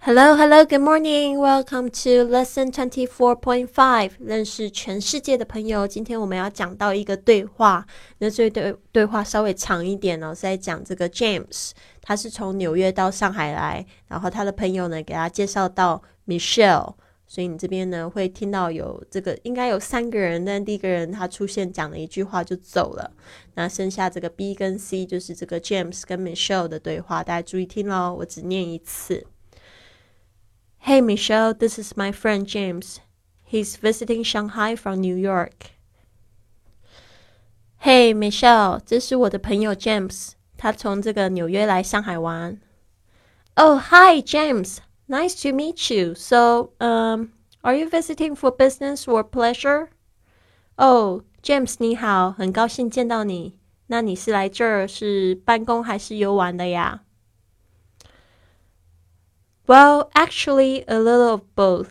Hello, hello, good morning. Welcome to lesson twenty four point five. 认识全世界的朋友。今天我们要讲到一个对话，那这对对话稍微长一点哦，是在讲这个 James，他是从纽约到上海来，然后他的朋友呢给他介绍到 Michelle，所以你这边呢会听到有这个应该有三个人，但第一个人他出现讲了一句话就走了，那剩下这个 B 跟 C 就是这个 James 跟 Michelle 的对话，大家注意听喽，我只念一次。Hey Michelle, this is my friend James. He's visiting Shanghai from New York. Hey Michelle, 这是我的朋友 James，他从这个纽约来上海玩。Oh, hi James. Nice to meet you. So, um, are you visiting for business or pleasure? Oh, James 你好，很高兴见到你。那你是来这儿是办公还是游玩的呀 ？well, actually, a little of both.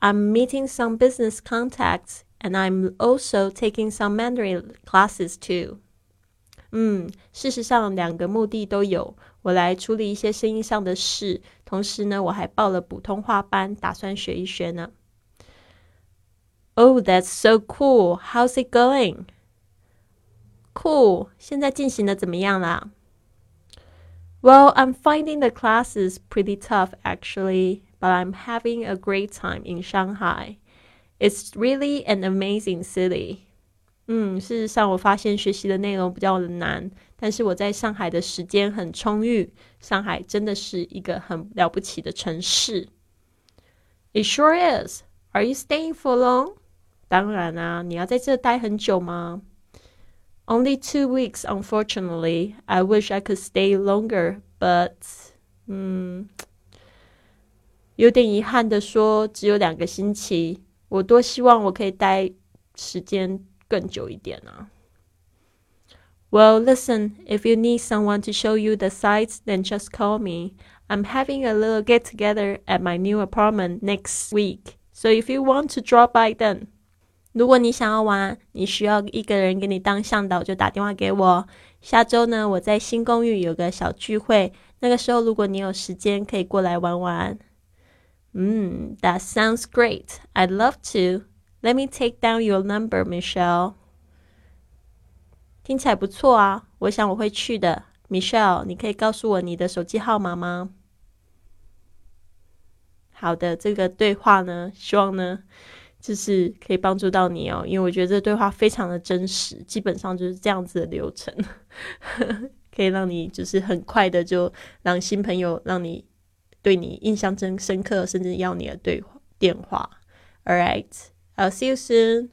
I'm meeting some business contacts and I'm also taking some Mandarin classes too. 嗯，事实上两个目的都有。我来处理一些生意上的事，同时呢，我还报了普通话班，打算学一学呢。Oh, that's so cool! How's it going? Cool. 现在进行的怎么样啦 ？well, I'm finding the classes pretty tough actually, but I'm having a great time in Shanghai. It's really an amazing city. 嗯，事实上我发现学习的内容比较的难，但是我在上海的时间很充裕。上海真的是一个很了不起的城市。It sure is. Are you staying for long? 当然啊，你要在这待很久吗 ？only two weeks, unfortunately. I wish I could stay longer, but 嗯，有点遗憾的说，只有两个星期。我多希望我可以待时间更久一点啊。Well, listen, if you need someone to show you the sights, then just call me. I'm having a little get together at my new apartment next week. So if you want to drop by then. 如果你想要玩，你需要一个人给你当向导，就打电话给我。下周呢，我在新公寓有个小聚会，那个时候如果你有时间，可以过来玩玩。嗯，That sounds great. I'd love to. Let me take down your number, Michelle. 听起来不错啊，我想我会去的。Michelle，你可以告诉我你的手机号码吗？好的，这个对话呢，希望呢。就是可以帮助到你哦，因为我觉得这对话非常的真实，基本上就是这样子的流程，可以让你就是很快的就让新朋友让你对你印象真深刻，甚至要你的对电话。All right, I'll see you soon.